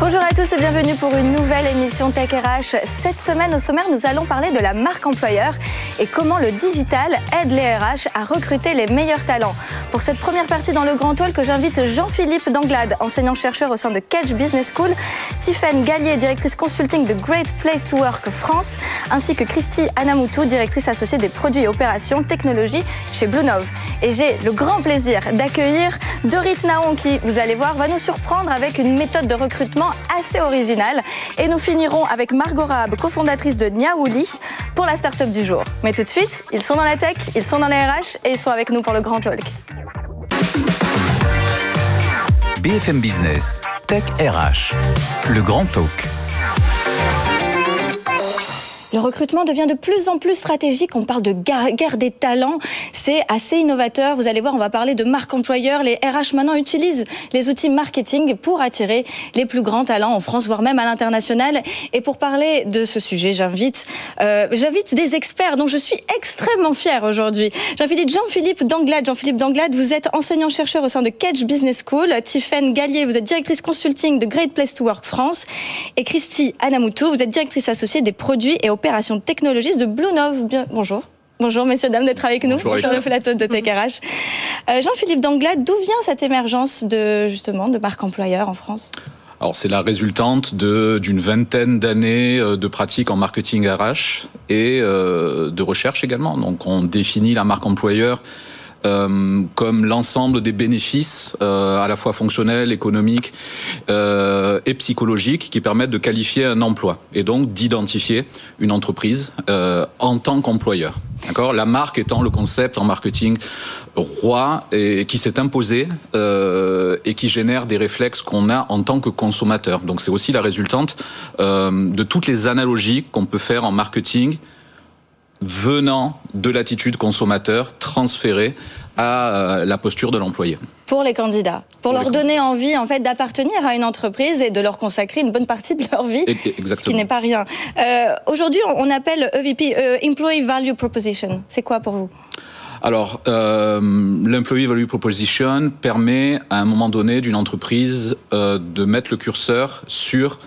Bonjour à tous et bienvenue pour une nouvelle émission Tech RH. Cette semaine au sommaire, nous allons parler de la marque employeur et comment le digital aide les RH à recruter les meilleurs talents. Pour cette première partie dans le Grand Talk, j'invite Jean-Philippe Danglade, enseignant-chercheur au sein de Kedge Business School, Tiffaine Gallier, directrice consulting de Great Place to Work France, ainsi que Christy Anamoutou, directrice associée des produits et opérations technologie chez Bluenove. Et j'ai le grand plaisir d'accueillir Dorit Naon qui, vous allez voir, va nous surprendre avec une méthode de recrutement assez originale. Et nous finirons avec Margot Rab, cofondatrice de Niaouli, pour la start-up du jour. Mais tout de suite, ils sont dans la tech, ils sont dans les RH et ils sont avec nous pour le Grand Talk. BFM Business, Tech RH, le Grand Talk. Le recrutement devient de plus en plus stratégique. On parle de guerre des talents. C'est assez innovateur. Vous allez voir, on va parler de marque employeur. Les RH maintenant utilisent les outils marketing pour attirer les plus grands talents en France, voire même à l'international. Et pour parler de ce sujet, j'invite, euh, des experts dont je suis extrêmement fière aujourd'hui. J'invite Jean-Philippe Danglade. Jean-Philippe Danglade, vous êtes enseignant-chercheur au sein de Catch Business School. Tiffaine Gallier, vous êtes directrice consulting de Great Place to Work France. Et Christy Anamoutou, vous êtes directrice associée des produits et opération technologiste de Blue. Bien, bonjour. Bonjour messieurs, dames d'être avec nous. Bonjour, Bonjour le plateau de TechRH. Euh, Jean-Philippe Danglade, d'où vient cette émergence de justement de marque employeur en France? Alors c'est la résultante d'une vingtaine d'années euh, de pratique en marketing RH et euh, de recherche également. Donc on définit la marque employeur euh, comme l'ensemble des bénéfices euh, à la fois fonctionnels, économiques euh, et psychologiques qui permettent de qualifier un emploi et donc d'identifier une entreprise euh, en tant qu'employeur. D'accord? La marque étant le concept en marketing roi et qui s'est imposé euh, et qui génère des réflexes qu'on a en tant que consommateur. Donc c'est aussi la résultante de toutes les analogies qu'on peut faire en marketing venant de l'attitude consommateur transférée à euh, la posture de l'employé. Pour les candidats, pour, Pour leur donner envie en fait d'appartenir à une entreprise et de leur consacrer une bonne partie de leur vie, et- ce qui Exactement. n'est pas rien. Euh, Aujourd'hui, on appelle EVP euh, Employee Value Proposition. C'est quoi pour vous? Alors, euh, l'employee value proposition permet à un moment donné d'une entreprise de mettre le curseur sur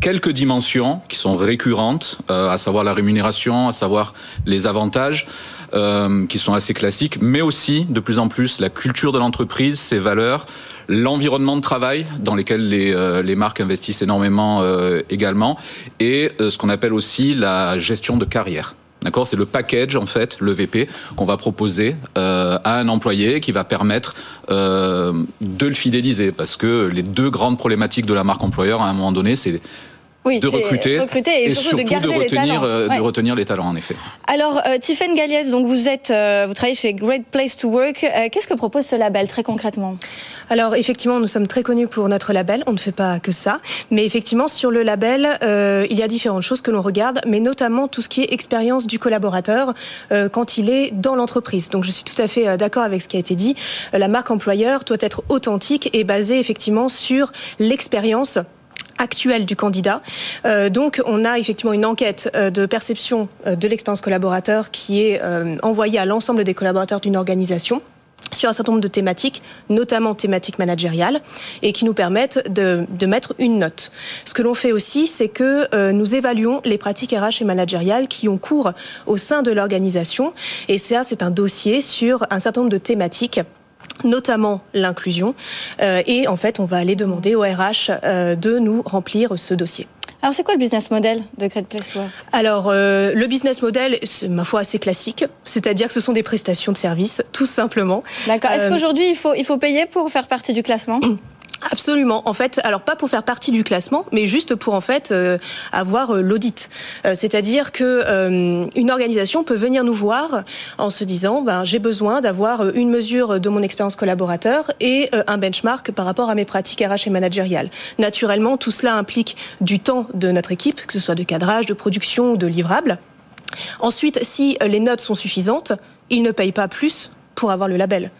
quelques dimensions qui sont récurrentes, à savoir la rémunération, à savoir les avantages, euh, qui sont assez classiques, mais aussi de plus en plus la culture de l'entreprise, ses valeurs, l'environnement de travail dans lesquels les, euh, les marques investissent énormément euh, également, et euh, ce qu'on appelle aussi la gestion de carrière. D'accord, c'est le package en fait, le VP, qu'on va proposer euh, à un employé qui va permettre euh, de le fidéliser, parce que les deux grandes problématiques de la marque employeur à un moment donné, c'est Oui, de recruter, recruter et, surtout, de garder les retenir, talents. euh, Ouais. de retenir les talents en effet. Alors, euh, Tiffaine Galliès, donc vous êtes, euh, vous travaillez chez Great Place to Work. Euh, Qu'est-ce que propose ce label très concrètement? Alors effectivement, nous sommes très connus pour notre label. On ne fait pas que ça, mais effectivement sur le label, euh, il y a différentes choses que l'on regarde, mais notamment tout ce qui est expérience du collaborateur euh, quand il est dans l'entreprise. Donc je suis tout à fait euh, d'accord avec ce qui a été dit. Euh, la marque employeur doit être authentique et basée effectivement sur l'expérience actuelle du candidat. Euh, donc, on a effectivement une enquête euh, de perception euh, de l'expérience collaborateur qui est euh, envoyée à l'ensemble des collaborateurs d'une organisation sur un certain nombre de thématiques, notamment thématiques managériales, et qui nous permettent de, de mettre une note. Ce que l'on fait aussi, c'est que euh, nous évaluons les pratiques RH et managériales qui ont cours au sein de l'organisation, et ça, c'est un dossier sur un certain nombre de thématiques notamment l'inclusion. Euh, et en fait, on va aller demander au RH euh, de nous remplir ce dossier. Alors, c'est quoi le business model de Great Place to Work Alors, euh, le business model, c'est ma foi assez classique, c'est-à-dire que ce sont des prestations de services, tout simplement. D'accord. Est-ce Euh, qu'aujourd'hui, il faut, il faut payer pour faire partie du classement? Absolument. En fait, alors pas pour faire partie du classement, mais juste pour en fait euh, avoir euh, l'audit. Euh, C'est-à-dire que euh, une organisation peut venir nous voir en se disant, ben j'ai besoin d'avoir euh, une mesure de mon expérience collaborateur et un benchmark par rapport à mes pratiques RH et managériales. Naturellement, tout cela implique du temps de notre équipe, que ce soit de cadrage, de production ou de livrable. Ensuite, si les notes sont suffisantes, ils ne payent pas plus pour avoir le label.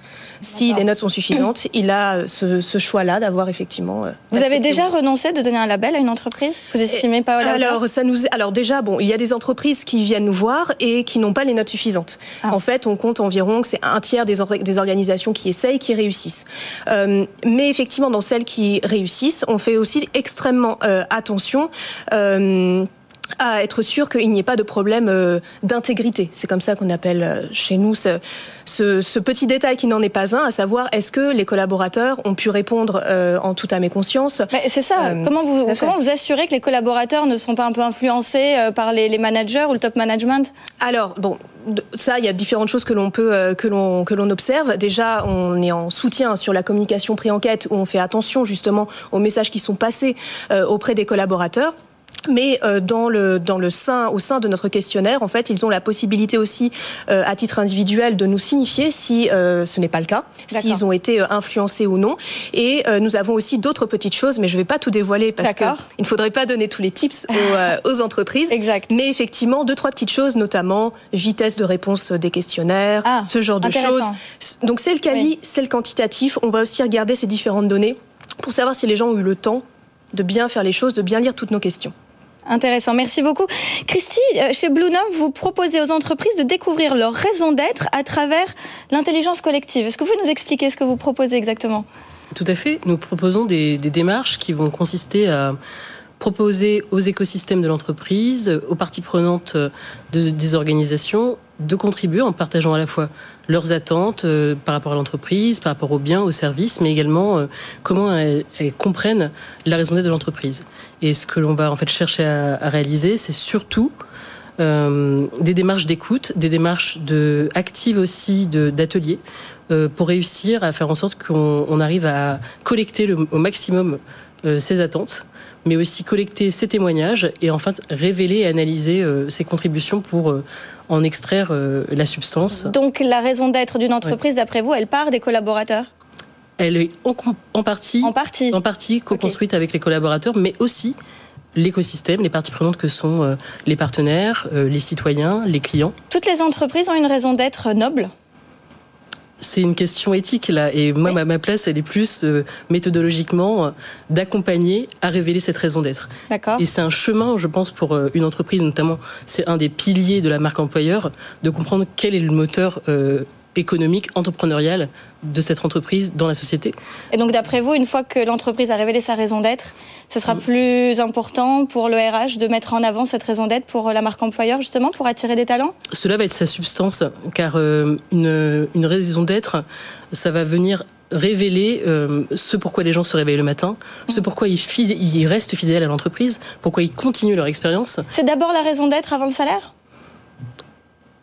Si les notes sont suffisantes, il a ce, ce choix-là d'avoir effectivement. Vous avez déjà renoncé de donner un label à une entreprise? Vous estimez pas Alors ça nous alors déjà bon, il y a des entreprises qui viennent nous voir et qui n'ont pas les notes suffisantes. Ah. En fait, on compte environ que c'est un tiers des, des, organisations qui essayent qui réussissent. Euh, mais effectivement, dans celles qui réussissent, on fait aussi extrêmement euh, attention. Euh, à être sûr qu'il n'y ait pas de problème euh, d'intégrité. C'est comme ça qu'on appelle euh, chez nous ce, ce, petit détail qui n'en est pas un, à savoir est-ce que les collaborateurs ont pu répondre euh, en toute âme et conscience? C'est ça. comment, vous, comment vous assurez que les collaborateurs ne sont pas un peu influencés par les, les managers ou le top management? Alors, bon, ça, il y a différentes choses que l'on peut que l'on que l'on observe. Déjà, on est en soutien sur la communication pré-enquête où on fait attention justement aux messages qui sont passés auprès des collaborateurs. Mais euh, dans le dans le sein au sein de notre questionnaire, en fait, ils ont la possibilité aussi, euh, à titre individuel, de nous signifier si euh, ce n'est pas le cas, s'ils ont été influencés ou non. Et nous avons aussi d'autres petites choses, mais je ne vais pas tout dévoiler parce qu'il ne faudrait pas donner tous les tips aux, aux entreprises. Exact. Mais effectivement, deux trois petites choses, notamment vitesse de réponse des questionnaires, ah, ce genre de choses. Donc c'est le quali, c'est le quantitatif. On va aussi regarder ces différentes données pour savoir si les gens ont eu le temps de bien faire les choses, de bien lire toutes nos questions. Intéressant, merci beaucoup. Christy, euh, chez Blue Note, vous proposez aux entreprises de découvrir leur raison d'être à travers l'intelligence collective. Est-ce que vous pouvez nous expliquer ce que vous proposez exactement? Tout à fait. Nous proposons des, démarches qui vont consister à proposer aux écosystèmes de l'entreprise, aux parties prenantes des organisations, de contribuer en partageant à la fois leurs attentes euh, par rapport à l'entreprise, par rapport aux biens, aux services, mais également euh, comment elles, comprennent la raison d'être de l'entreprise. Et ce que l'on va en fait chercher à, réaliser, c'est surtout euh, des démarches d'écoute, des démarches de, actives aussi d'ateliers, pour réussir à faire en sorte qu'on arrive à collecter le, au maximum ces attentes mais aussi collecter ces témoignages et enfin révéler et analyser ces contributions pour en extraire euh, la substance. Donc la raison d'être d'une entreprise, d'après vous, elle part des collaborateurs? Elle est en, partie, en partie, en partie co-construite avec les collaborateurs, mais aussi l'écosystème, les parties prenantes que sont euh, les partenaires, euh, les citoyens, les clients. Toutes les entreprises ont une raison d'être noble? C'est une question éthique là, et moi ma, place elle est plus euh, méthodologiquement euh, d'accompagner à révéler cette raison d'être. D'accord. Et c'est un chemin, je pense, pour euh, une entreprise notamment, c'est un des piliers de la marque employeur, de comprendre quel est le moteur économique, entrepreneuriale de cette entreprise dans la société. Et donc d'après vous, une fois que l'entreprise a révélé sa raison d'être, ce sera mm. plus important pour le RH de mettre en avant cette raison d'être pour la marque employeur, justement, pour attirer des talents? Cela va être sa substance, car euh, une, une, raison d'être, ça va venir révéler euh, ce pourquoi les gens se réveillent le matin, ce mm. pourquoi ils, ils restent fidèles à l'entreprise, pourquoi ils continuent leur expérience. C'est d'abord la raison d'être avant le salaire?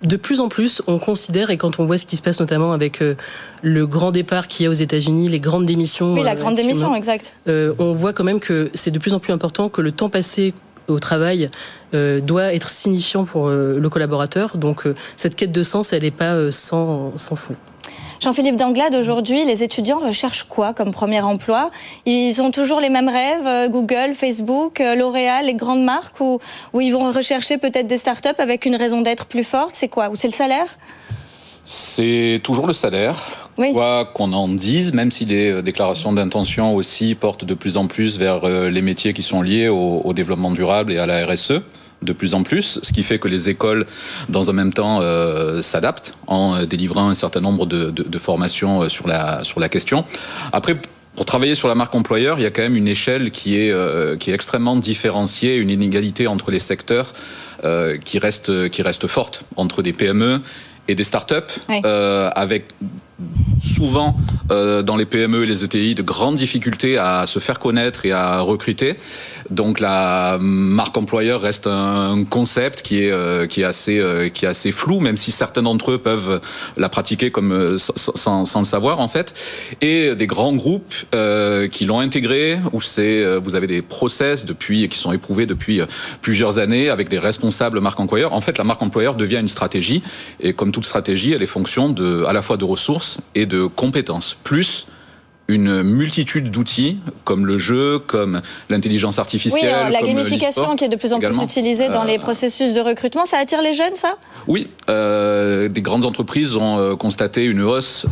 De plus en plus, on considère, et quand on voit ce qui se passe notamment avec euh, le grand départ qu'il y a aux États-Unis, les grandes démissions. Oui, la euh, grande démission, exact. Euh, on voit quand même que c'est de plus en plus important que le temps passé au travail doit être signifiant pour le collaborateur. Donc cette quête de sens, elle n'est pas sans, sans fond. Jean-Philippe Danglade, aujourd'hui, les étudiants recherchent quoi comme premier emploi? Ils ont toujours les mêmes rêves, euh, Google, Facebook, euh, L'Oréal, les grandes marques, ou, ils vont rechercher peut-être des startups avec une raison d'être plus forte? C'est quoi? Ou c'est le salaire? C'est toujours le salaire, quoi qu'on en dise, même si les euh, déclarations d'intention aussi portent de plus en plus vers les métiers qui sont liés au développement durable et à la RSE de plus en plus, ce qui fait que les écoles, dans un même temps, euh, s'adaptent en euh, délivrant un certain nombre de, formations euh, sur la, sur la question. Après, pour travailler sur la marque employeur, il y a quand même une échelle qui est, qui est extrêmement différenciée, une inégalité entre les secteurs qui, reste, qui reste forte entre des PME et des startups, avec souvent euh, dans les PME et les ETI de grandes difficultés à se faire connaître et à recruter. Donc la marque employeur reste un concept qui est euh, qui est assez euh, qui est assez flou, même si certains d'entre eux peuvent la pratiquer comme sans, sans, le savoir en fait. Et des grands groupes qui l'ont intégré où c'est vous avez des process depuis qui sont éprouvés depuis plusieurs années avec des responsables marque employeur. En fait, la marque employeur devient une stratégie et comme toute stratégie, elle est fonction de à la fois de ressources et de compétences, plus une multitude d'outils, comme le jeu, comme l'intelligence artificielle. Oui, la gamification qui est de plus en plus utilisée dans les euh, processus de recrutement, ça attire les jeunes, ça? Oui, euh, des grandes entreprises ont euh, constaté une hausse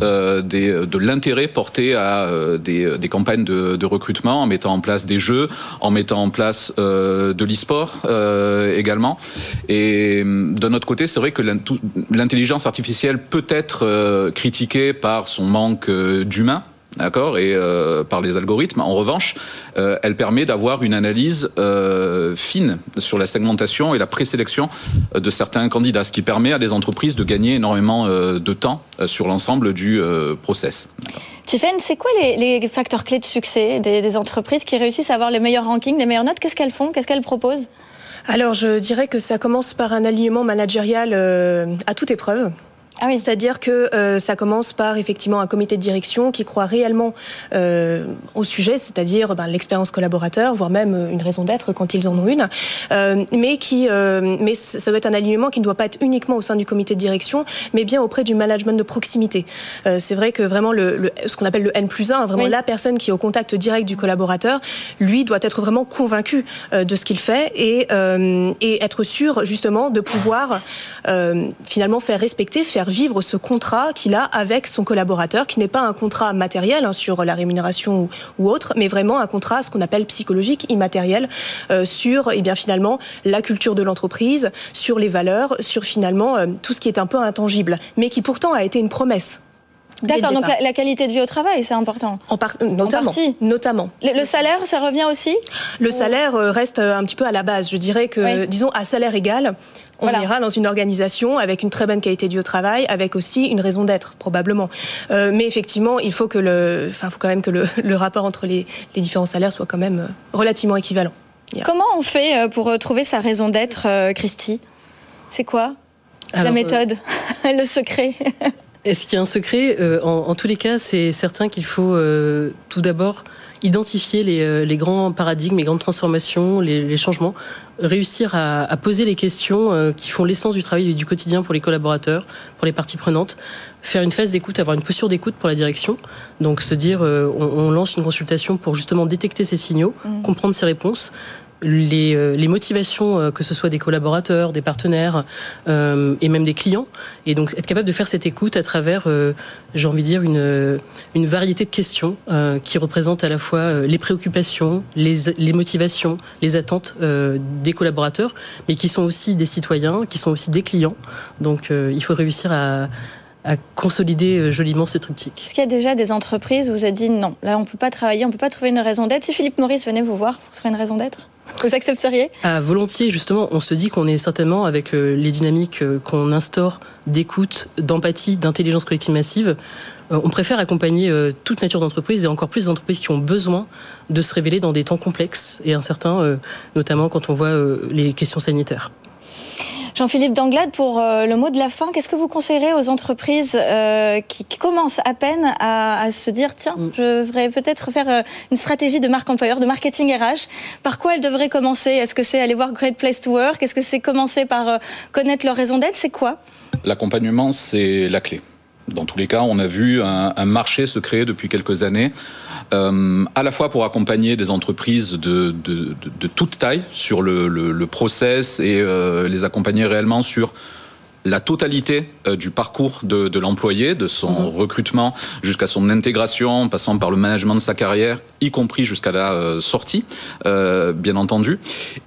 des, de l'intérêt porté à des, des, campagnes de, de, recrutement en mettant en place des jeux, en mettant en place de l'e-sport également. Et d'un autre côté, c'est vrai que l'intelligence artificielle peut être critiquée par son manque d'humain d'accord, et euh, par les algorithmes. En revanche, euh, elle permet d'avoir une analyse euh, fine sur la segmentation et la présélection de certains candidats, ce qui permet à des entreprises de gagner énormément de temps sur l'ensemble du process. Tiffen, c'est quoi les, facteurs clés de succès des, des, entreprises qui réussissent à avoir les meilleurs rankings, les meilleures notes? Qu'est-ce qu'elles font? Qu'est-ce qu'elles proposent? Alors, je dirais que ça commence par un alignement managérial à toute épreuve. Ah oui. C'est-à-dire que euh, ça commence par effectivement un comité de direction qui croit réellement euh, au sujet, c'est-à-dire ben, l'expérience collaborateur, voire même euh, une raison d'être quand ils en ont une, euh, mais qui, mais ça doit être un alignement qui ne doit pas être uniquement au sein du comité de direction, mais bien auprès du management de proximité. c'est vrai que vraiment le, le ce qu'on appelle le N plus 1, vraiment la personne qui est au contact direct du collaborateur, lui doit être vraiment convaincu de ce qu'il fait et, et être sûr justement de pouvoir finalement faire respecter, faire vivre ce contrat qu'il a avec son collaborateur, qui n'est pas un contrat matériel hein, sur la rémunération ou, autre, mais vraiment un contrat, ce qu'on appelle psychologique, immatériel, euh, sur et eh bien finalement la culture de l'entreprise, sur les valeurs, sur finalement euh, tout ce qui est un peu intangible, mais qui pourtant a été une promesse D'accord, donc la, qualité de vie au travail, c'est important. En, notamment, notamment. Le, salaire, ça revient aussi Le salaire euh, reste un petit peu à la base. Je dirais que, disons, à salaire égal, on ira dans une organisation avec une très bonne qualité du travail, avec aussi une raison d'être probablement. Euh, mais effectivement, il faut que le, enfin, faut quand même que le, rapport entre les, différents salaires soit quand même euh, relativement équivalent. Comment on fait euh, pour trouver sa raison d'être, Christy? C'est quoi la méthode, le secret? Est-ce qu'il y a un secret en, tous les cas, c'est certain qu'il faut tout d'abord identifier les, grands paradigmes, les grandes transformations, les changements réussir à, poser les questions euh, qui font l'essence du travail du quotidien pour les collaborateurs, pour les parties prenantes, faire une phase d'écoute, avoir une posture d'écoute pour la direction, donc se dire euh, on, lance une consultation pour justement détecter ces signaux, mmh. comprendre ces réponses, les, euh, les motivations, euh, que ce soit des collaborateurs, des partenaires euh, et même des clients. Et donc être capable de faire cette écoute à travers, j'ai envie de dire, une, une variété de questions qui représentent à la fois les préoccupations, les, les motivations, les attentes des collaborateurs, mais qui sont aussi des citoyens, qui sont aussi des clients. Donc il faut réussir à à consolider joliment ce triptyque. Est-ce qu'il y a déjà des entreprises où vous avez dit non, là on ne peut pas travailler, on ne peut pas trouver une raison d'être? Si Philippe Maurice venait vous voir pour trouver une raison d'être? Vous accepteriez À volontiers, justement. On se dit qu'on est certainement, avec euh, les dynamiques euh, qu'on instaure d'écoute, d'empathie, d'intelligence collective massive, euh, on préfère accompagner toute nature d'entreprise et encore plus des entreprises qui ont besoin de se révéler dans des temps complexes et incertains, notamment quand on voit les questions sanitaires. Jean-Philippe Danglade, pour euh, le mot de la fin, qu'est-ce que vous conseillerez aux entreprises euh, qui, commencent à peine à, se dire tiens, mm. je devrais peut-être faire euh, une stratégie de marque employeur, de marketing RH Par quoi elles devraient commencer? Est-ce que c'est aller voir Great Place to Work? Est-ce que c'est commencer par connaître leur raison d'être? C'est quoi? L'accompagnement, c'est la clé. Dans tous les cas, on a vu un, marché se créer depuis quelques années, euh, à la fois pour accompagner des entreprises de, de, de, toute taille sur le, le, le process et euh, les accompagner réellement sur la totalité euh, du parcours de, de l'employé, de son mhm. recrutement jusqu'à son intégration, passant par le management de sa carrière, y compris jusqu'à la euh, sortie, euh, bien entendu.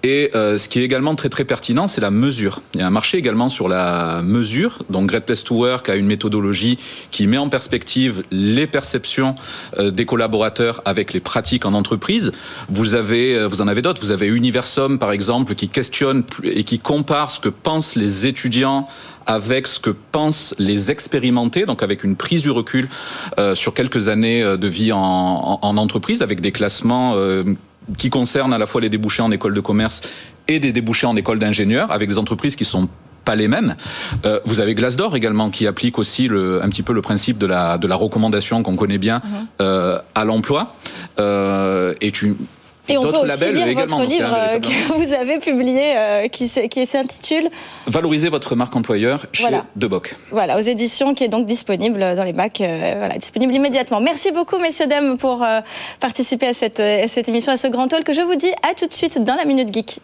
Et ce qui est également très très pertinent, c'est la mesure. Il y a un marché également sur la mesure. Donc Great Place to Work a une méthodologie qui met en perspective les perceptions des collaborateurs avec les pratiques en entreprise. Vous avez, vous en avez d'autres. Vous avez Universum par exemple qui questionne et qui compare ce que pensent les étudiants avec ce que pensent les expérimentés, donc avec une prise du recul euh, sur quelques années euh, de vie en, entreprise, avec des classements euh, qui concernent à la fois les débouchés en école de commerce et des débouchés en école d'ingénieur, avec des entreprises qui sont pas les mêmes. vous avez Glassdoor également qui applique aussi le, un petit peu le principe de la, de la recommandation qu'on connaît bien mhm. à l'emploi. et Et, on peut aussi lire votre livre euh, que vous avez publié, euh, qui, s'intitule Valoriser votre marque employeur chez voilà. Deboc. Voilà, aux éditions, qui est donc disponible dans les bacs, euh, voilà, disponible immédiatement. Merci beaucoup, messieurs, dames, pour participer à cette, à cette émission, à ce grand talk. Que je vous dis à tout de suite dans la Minute Geek.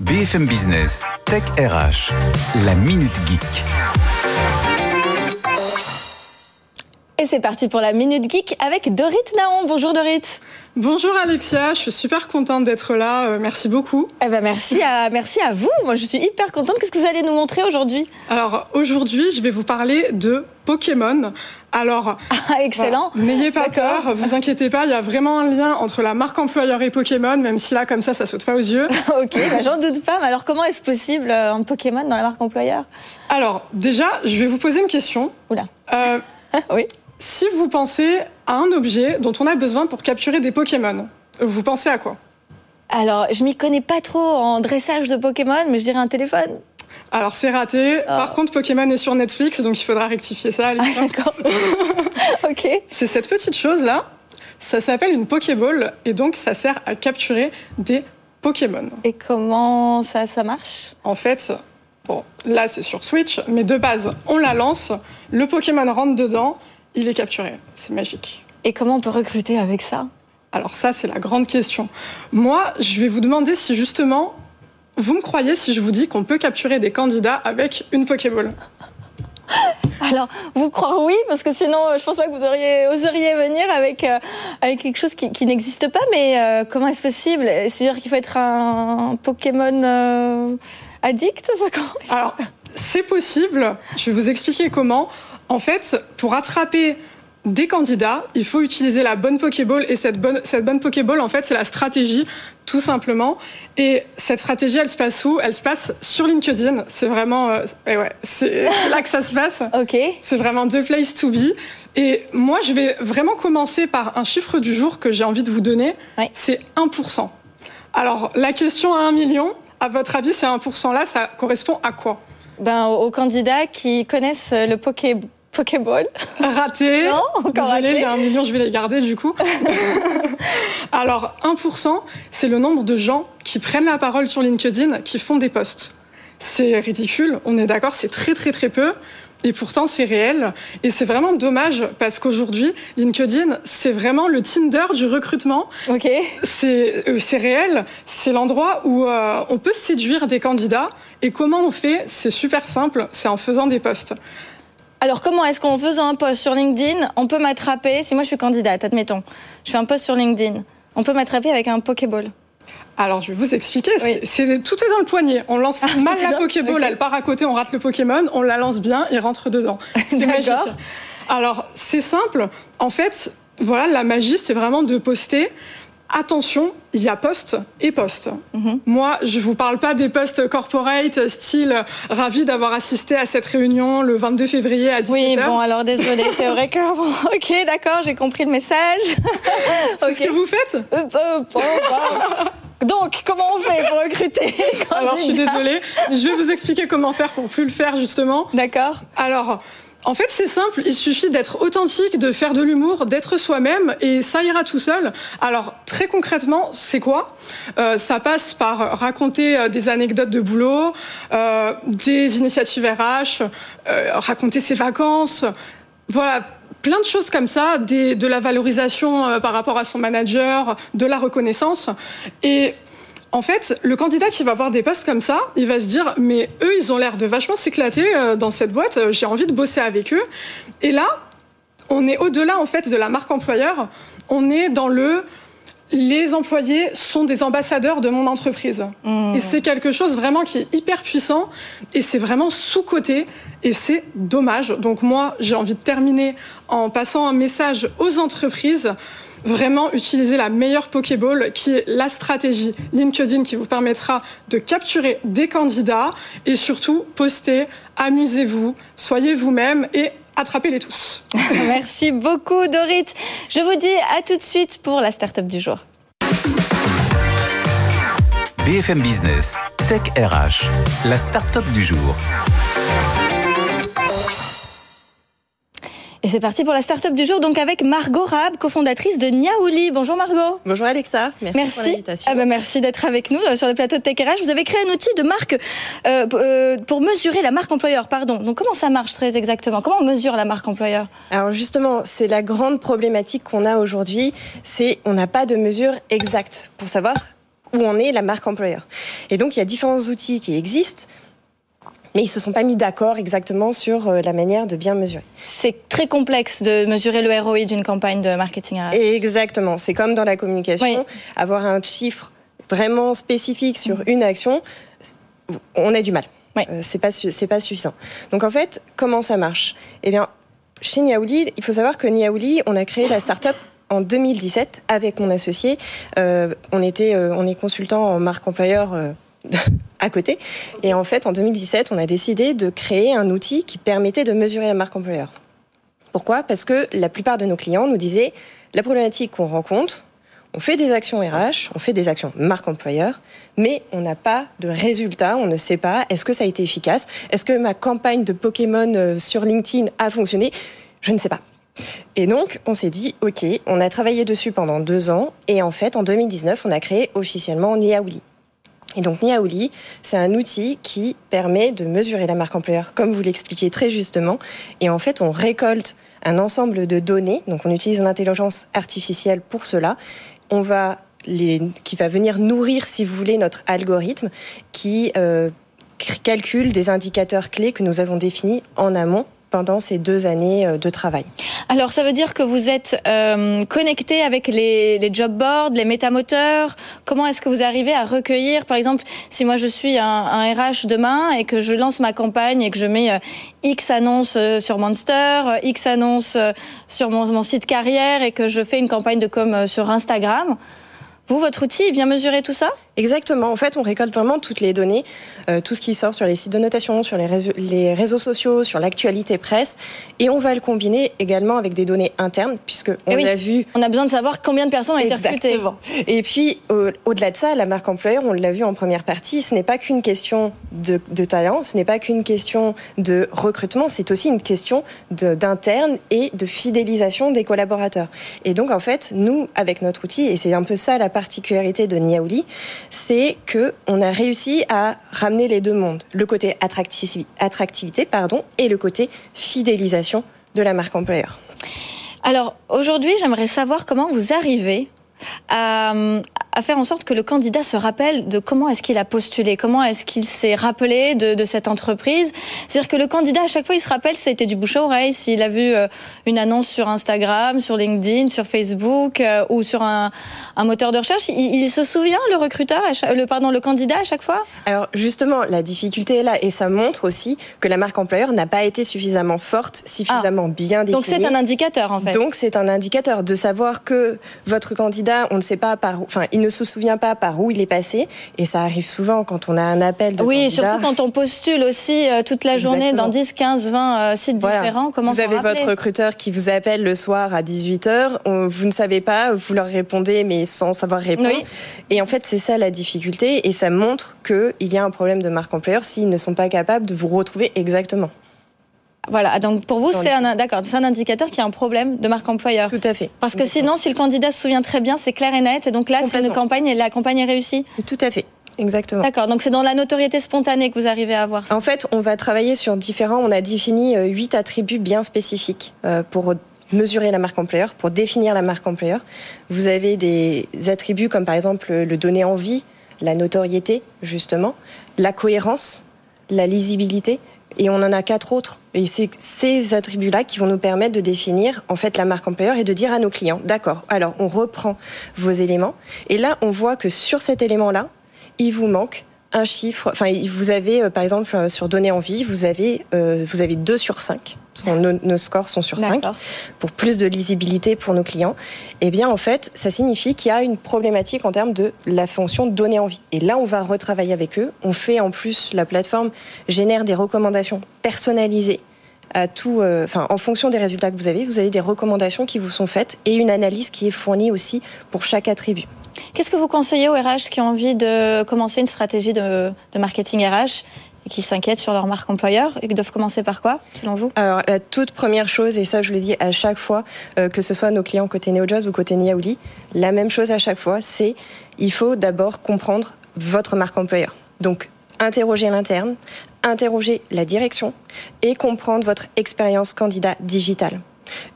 BFM Business, Tech RH, la Minute Geek. Et c'est parti pour la Minute Geek avec Dorit Naon. Bonjour Dorit. Bonjour Alexia, je suis super contente d'être là. Euh, merci beaucoup. Eh ben merci à merci à vous. Moi je suis hyper contente. Qu'est-ce que vous allez nous montrer aujourd'hui? Alors aujourd'hui, je vais vous parler de Pokémon. Alors, ah, excellent. N'ayez pas peur, vous inquiétez pas, il y a vraiment un lien entre la marque employeur et Pokémon, même si là comme ça ça saute pas aux yeux. ok, bah, j'en doute pas. Mais alors comment est-ce possible euh, un Pokémon dans la marque employeur? Alors déjà, je vais vous poser une question. Oula. Euh, oui. Si vous pensez à un objet dont on a besoin pour capturer des Pokémon, vous pensez à quoi? Alors, je m'y connais pas trop en dressage de Pokémon, mais je dirais un téléphone. Alors c'est raté. Ah. Par contre, Pokémon est sur Netflix, donc il faudra rectifier ça. Ah d'accord. ok. C'est cette petite chose là. Ça s'appelle une Pokéball et donc ça sert à capturer des Pokémon. Et comment ça, ça marche? En fait, bon, là c'est sur Switch, mais de base, on la lance, le Pokémon rentre dedans il est capturé. C'est magique. Et comment on peut recruter avec ça? Alors ça, c'est la grande question. Moi, je vais vous demander si justement, vous me croyez si je vous dis qu'on peut capturer des candidats avec une Pokéball alors, vous croyez oui, parce que sinon, je pense pas que vous auriez, oseriez venir avec, euh, avec quelque chose qui, n'existe pas. Mais euh, comment est-ce possible? C'est-à-dire qu'il faut être un Pokémon euh, addict Alors, c'est possible. Je vais vous expliquer comment. En fait, pour attraper des candidats, il faut utiliser la bonne Pokéball et cette bonne, cette bonne Pokéball, en fait, c'est la stratégie, tout simplement. Et cette stratégie, elle se passe où? Elle se passe sur LinkedIn. C'est vraiment, euh, ouais, c'est là que ça se passe. ok. C'est vraiment the place to be. Et moi, je vais vraiment commencer par un chiffre du jour que j'ai envie de vous donner. C'est 1%. Alors, la question à 1 million, à votre avis, ces 1% là, ça correspond à quoi? Ben, aux candidats qui connaissent le Pokéball Pokéball. Raté. Non, encore Désolée, il y a un million, je vais les garder du coup. Alors, 1%, c'est le nombre de gens qui prennent la parole sur LinkedIn, qui font des posts. C'est ridicule, on est d'accord, c'est très très très peu. Et pourtant, c'est réel. Et c'est vraiment dommage parce qu'aujourd'hui, LinkedIn, c'est vraiment le Tinder du recrutement. Ok. C'est euh, réel. C'est l'endroit où euh, on peut séduire des candidats. Et comment on fait? C'est super simple. C'est en faisant des posts. Alors, comment est-ce qu'en faisant un post sur LinkedIn, on peut m'attraper Si moi je suis candidate, admettons, je fais un post sur LinkedIn, on peut m'attraper avec un Pokéball alors, je vais vous expliquer. C'est, tout est dans le poignet. On lance ah, mal la Pokéball, elle part à côté, on rate le Pokémon, on la lance bien, il rentre dedans. C'est magique. Alors, c'est simple. En fait, voilà, la magie, c'est vraiment de poster attention, il y a poste et poste. Mhm. Moi, je vous parle pas des postes corporate, style ravi d'avoir assisté à cette réunion le 22 février à 17h. Oui, bon, alors désolé, c'est vrai que bon, ok, d'accord, j'ai compris le message. c'est ce que vous faites? Euh, euh, Donc, comment on fait pour recruter Alors, je suis désolée, je vais vous expliquer comment faire pour plus le faire justement. D'accord. Alors, en fait, c'est simple, il suffit d'être authentique, de faire de l'humour, d'être soi-même, et ça ira tout seul. Alors, très concrètement, c'est quoi? Euh, Ça passe par raconter euh, des anecdotes de boulot, euh, des initiatives RH, raconter ses vacances, voilà, plein de choses comme ça, de la valorisation par rapport à son manager, de la reconnaissance. Et en fait, le candidat qui va avoir des postes comme ça, il va se dire mais eux, ils ont l'air de vachement s'éclater euh, dans cette boîte, euh, j'ai envie de bosser avec eux. Et là, on est au-delà en fait de la marque employeur, on est dans le les employés sont des ambassadeurs de mon entreprise. Mmh. Et c'est quelque chose vraiment qui est hyper puissant et c'est vraiment sous-coté et c'est dommage. Donc moi, j'ai envie de terminer en passant un message aux entreprises vraiment utiliser la meilleure Pokéball qui est la stratégie LinkedIn qui vous permettra de capturer des candidats et surtout poster, amusez-vous, soyez vous-même et attrapez-les tous. Merci beaucoup Dorit. Je vous dis à tout de suite pour la start-up du jour. BFM Business, Tech RH, la start-up du jour. Et c'est parti pour la start-up du jour, donc avec Margot Rab, cofondatrice de Niaouli. Bonjour Margot. Bonjour Alexa, merci, merci. pour l'invitation. Ah bah merci d'être avec nous euh, sur le plateau de TechRH. Vous avez créé un outil de marque euh, euh, pour mesurer la marque employeur, pardon. Donc comment ça marche très exactement? Comment on mesure la marque employeur? Alors justement, c'est la grande problématique qu'on a aujourd'hui, c'est on n'a pas de mesure exacte pour savoir où on est la marque employeur. Et donc il y a différents outils qui existent mais ils se sont pas mis d'accord exactement sur euh, la manière de bien mesurer. C'est très complexe de mesurer le ROI d'une campagne de marketing. Exactement, c'est comme dans la communication, avoir un chiffre vraiment spécifique sur une action, on a du mal. Oui. Euh, c'est pas c'est pas suffisant. Donc en fait, comment ça marche? Eh bien, chez Niaouli, il faut savoir que Niaouli, on a créé la start-up en 2017 avec mon associé. Euh, on était, on est consultant en marque employeur à côté. Et en fait, en 2017, on a décidé de créer un outil qui permettait de mesurer la marque employeur. Pourquoi? Parce que la plupart de nos clients nous disaient la problématique qu'on rencontre, on fait des actions RH, on fait des actions marque employeur, mais on n'a pas de résultat, on ne sait pas est-ce que ça a été efficace, est-ce que ma campagne de Pokémon euh, sur LinkedIn a fonctionné, je ne sais pas. Et donc, on s'est dit, OK, on a travaillé dessus pendant deux ans, et en fait, en 2019, on a créé officiellement Niaouli. Et donc Niaouli, c'est un outil qui permet de mesurer la marque employeur, comme vous l'expliquiez très justement. Et en fait, on récolte un ensemble de données. Donc on utilise l'intelligence artificielle pour cela. On va les, qui va venir nourrir, si vous voulez, notre algorithme qui euh, calcule des indicateurs clés que nous avons définis en amont pendant ces deux années euh, de travail. Alors ça veut dire que vous êtes euh, connecté avec les, les, job boards, les métamoteurs. Comment est-ce que vous arrivez à recueillir, par exemple, si moi je suis un, un, RH demain et que je lance ma campagne et que je mets euh, X annonces euh, sur Monster, X annonces sur mon, mon, site carrière et que je fais une campagne de com sur Instagram, vous, votre outil, vient mesurer tout ça? Exactement. En fait, on récolte vraiment toutes les données, euh, tout ce qui sort sur les sites de notation, sur les réseaux, les réseaux sociaux, sur l'actualité presse, et on va le combiner également avec des données internes, puisque on eh l'a vu. On a besoin de savoir combien de personnes ont été recrutées. Et puis, au-delà de ça, la marque employeur, on l'a vu en première partie, ce n'est pas qu'une question de, de, talent, ce n'est pas qu'une question de recrutement, c'est aussi une question d'interne et de fidélisation des collaborateurs. Et donc, en fait, nous, avec notre outil, et c'est un peu ça la particularité de Niaouli, c'est que on a réussi à ramener les deux mondes, le côté attractivité pardon, et le côté fidélisation de la marque employeur. Alors aujourd'hui, j'aimerais savoir comment vous arrivez à, à faire en sorte que le candidat se rappelle de comment est-ce qu'il a postulé, comment est-ce qu'il s'est rappelé de, de, cette entreprise. C'est-à-dire que le candidat, à chaque fois, il se rappelle c'était du bouche à oreille, s'il a vu euh, une annonce sur Instagram, sur LinkedIn, sur Facebook euh, ou sur un, un, moteur de recherche. Il, il, se souvient, le recruteur, le, pardon, le candidat à chaque fois? Alors justement, la difficulté est là et ça montre aussi que la marque employeur n'a pas été suffisamment forte, suffisamment ah. bien définie. Donc c'est un indicateur en fait. Donc c'est un indicateur de savoir que votre candidat, on ne sait pas par, enfin, il ne ne se souvient pas par où il est passé. Et ça arrive souvent quand on a un appel de Oui, candidat. surtout quand on postule aussi euh, toute la journée Exactement. dans 10, 15, 20 euh, sites voilà. différents. Comment vous avez votre recruteur qui vous appelle le soir à 18h. On, vous ne savez pas, vous leur répondez, mais sans savoir répondre. Oui. Et en fait, c'est ça la difficulté. Et ça montre qu'il y a un problème de marque employeur s'ils ne sont pas capables de vous retrouver exactement. Voilà, donc pour vous, c'est un, d'accord, c'est un indicateur qui a un problème de marque employeur. Tout à fait. Parce que sinon, si le candidat se souvient très bien, c'est clair et net. Et donc là, c'est une campagne et la campagne est réussie. Tout à fait. Exactement. D'accord, donc c'est dans la notoriété spontanée que vous arrivez à avoir ça. En fait, on va travailler sur différents, on a défini euh, huit attributs bien spécifiques euh, pour mesurer la marque employeur, pour définir la marque employeur. Vous avez des attributs comme par exemple le donner envie, la notoriété, justement, la cohérence, la lisibilité, et on en a quatre autres. Et c'est ces attributs-là qui vont nous permettre de définir en fait la marque employeur et de dire à nos clients, d'accord, alors on reprend vos éléments. Et là, on voit que sur cet élément-là, il vous manque un chiffre. Enfin, vous avez, euh, par exemple, euh, sur donner envie, vous avez, euh, vous avez 2 sur 5. Nos, nos, scores sont sur 5 pour plus de lisibilité pour nos clients. Eh bien, en fait, ça signifie qu'il y a une problématique en termes de la fonction donner envie. Et là, on va retravailler avec eux. On fait en plus, la plateforme génère des recommandations personnalisées à tout, euh, enfin, en fonction des résultats que vous avez, vous avez des recommandations qui vous sont faites et une analyse qui est fournie aussi pour chaque attribut. Qu'est-ce que vous conseillez aux RH qui ont envie de commencer une stratégie de, de marketing RH? Qui s'inquiètent sur leur marque employeur et qui doivent commencer par quoi, selon vous? Alors, la toute première chose, et ça je le dis à chaque fois, euh, que ce soit nos clients côté NeoJobs ou côté Niaouli, la même chose à chaque fois, c'est il faut d'abord comprendre votre marque employeur. Donc, interroger l'interne, interroger la direction et comprendre votre expérience candidat digitale.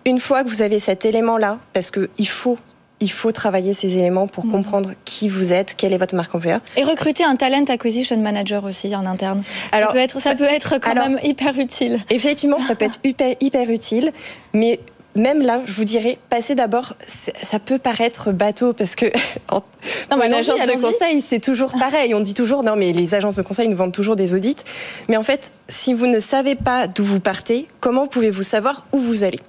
Une fois que vous avez cet élément-là, parce qu'il faut il faut travailler ces éléments pour mhm. comprendre qui vous êtes, quelle est votre marque employeur. Et recruter un talent acquisition manager aussi en interne. Alors, ça peut être, ça, peut être quand même hyper utile. Effectivement, ça peut être hyper, hyper utile, mais même là, je vous dirais, passer d'abord, ça peut paraître bateau parce que en, non, une agence de conseil, c'est toujours pareil. On dit toujours, non, mais les agences de conseil nous vendent toujours des audits. Mais en fait, si vous ne savez pas d'où vous partez, comment pouvez-vous savoir où vous allez?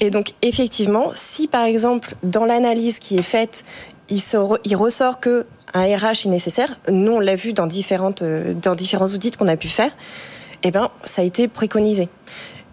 Et donc, effectivement, si par exemple, dans l'analyse qui est faite, il, il ressort que un RH est nécessaire, nous on l'a vu dans, différentes, euh, dans différents audits qu'on a pu faire, eh ben, ça a été préconisé.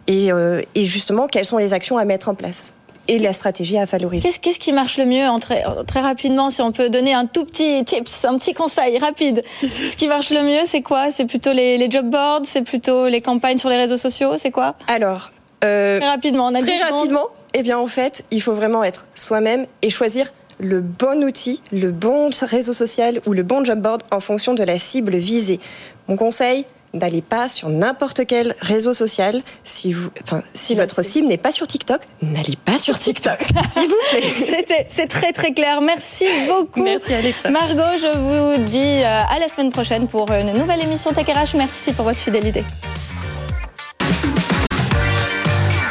Et, euh, et, justement, quelles sont les actions à mettre en place et la stratégie à valoriser. Qu'est-ce qui marche le mieux très, très rapidement, si on peut donner un tout petit tips, un petit conseil rapide? Ce qui marche le mieux, c'est quoi? C'est plutôt les, les job boards C'est plutôt les campagnes sur les réseaux sociaux C'est quoi? Alors, euh, très rapidement, on a Très rapidement, eh bien en fait, il faut vraiment être soi-même et choisir le bon outil, le bon réseau social ou le bon job board en fonction de la cible visée. Mon conseil, n'allez pas sur n'importe quel réseau social. Si, vous, enfin, si votre cible n'est pas sur TikTok, n'allez pas sur TikTok, s'il vous plaît. C'est très très clair. Merci beaucoup. Merci Alexa. Margot, je vous dis euh, à la semaine prochaine pour une nouvelle émission Tech RH. Merci pour votre fidélité.